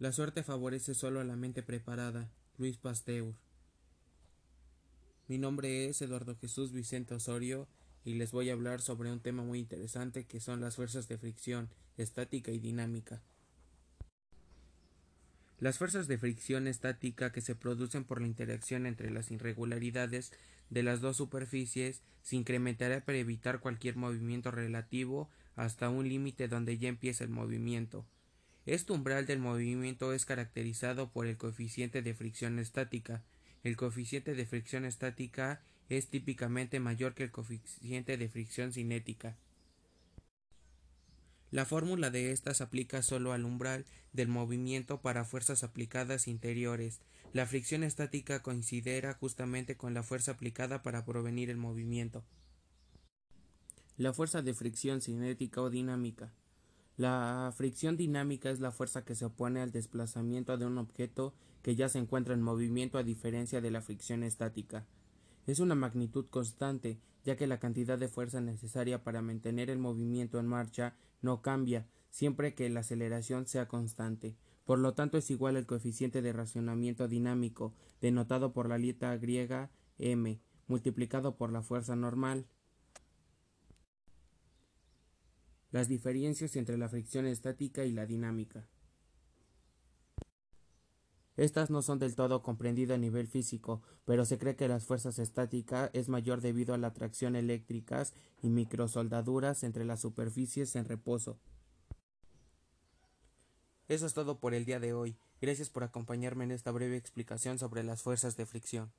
La suerte favorece solo a la mente preparada. Luis Pasteur. Mi nombre es Eduardo Jesús Vicente Osorio y les voy a hablar sobre un tema muy interesante que son las fuerzas de fricción, estática y dinámica. Las fuerzas de fricción estática que se producen por la interacción entre las irregularidades de las dos superficies se incrementará para evitar cualquier movimiento relativo hasta un límite donde ya empieza el movimiento. Este umbral del movimiento es caracterizado por el coeficiente de fricción estática. El coeficiente de fricción estática es típicamente mayor que el coeficiente de fricción cinética. La fórmula de esta se aplica solo al umbral del movimiento para fuerzas aplicadas interiores. La fricción estática considera justamente con la fuerza aplicada para provenir el movimiento. La fuerza de fricción cinética o dinámica. La fricción dinámica es la fuerza que se opone al desplazamiento de un objeto que ya se encuentra en movimiento a diferencia de la fricción estática. Es una magnitud constante, ya que la cantidad de fuerza necesaria para mantener el movimiento en marcha no cambia, siempre que la aceleración sea constante. Por lo tanto, es igual al coeficiente de racionamiento dinámico, denotado por la letra griega m, multiplicado por la fuerza normal. Las diferencias entre la fricción estática y la dinámica. Estas no son del todo comprendidas a nivel físico, pero se cree que la fuerza estática es mayor debido a la atracción eléctricas y microsoldaduras entre las superficies en reposo. Eso es todo por el día de hoy. Gracias por acompañarme en esta breve explicación sobre las fuerzas de fricción.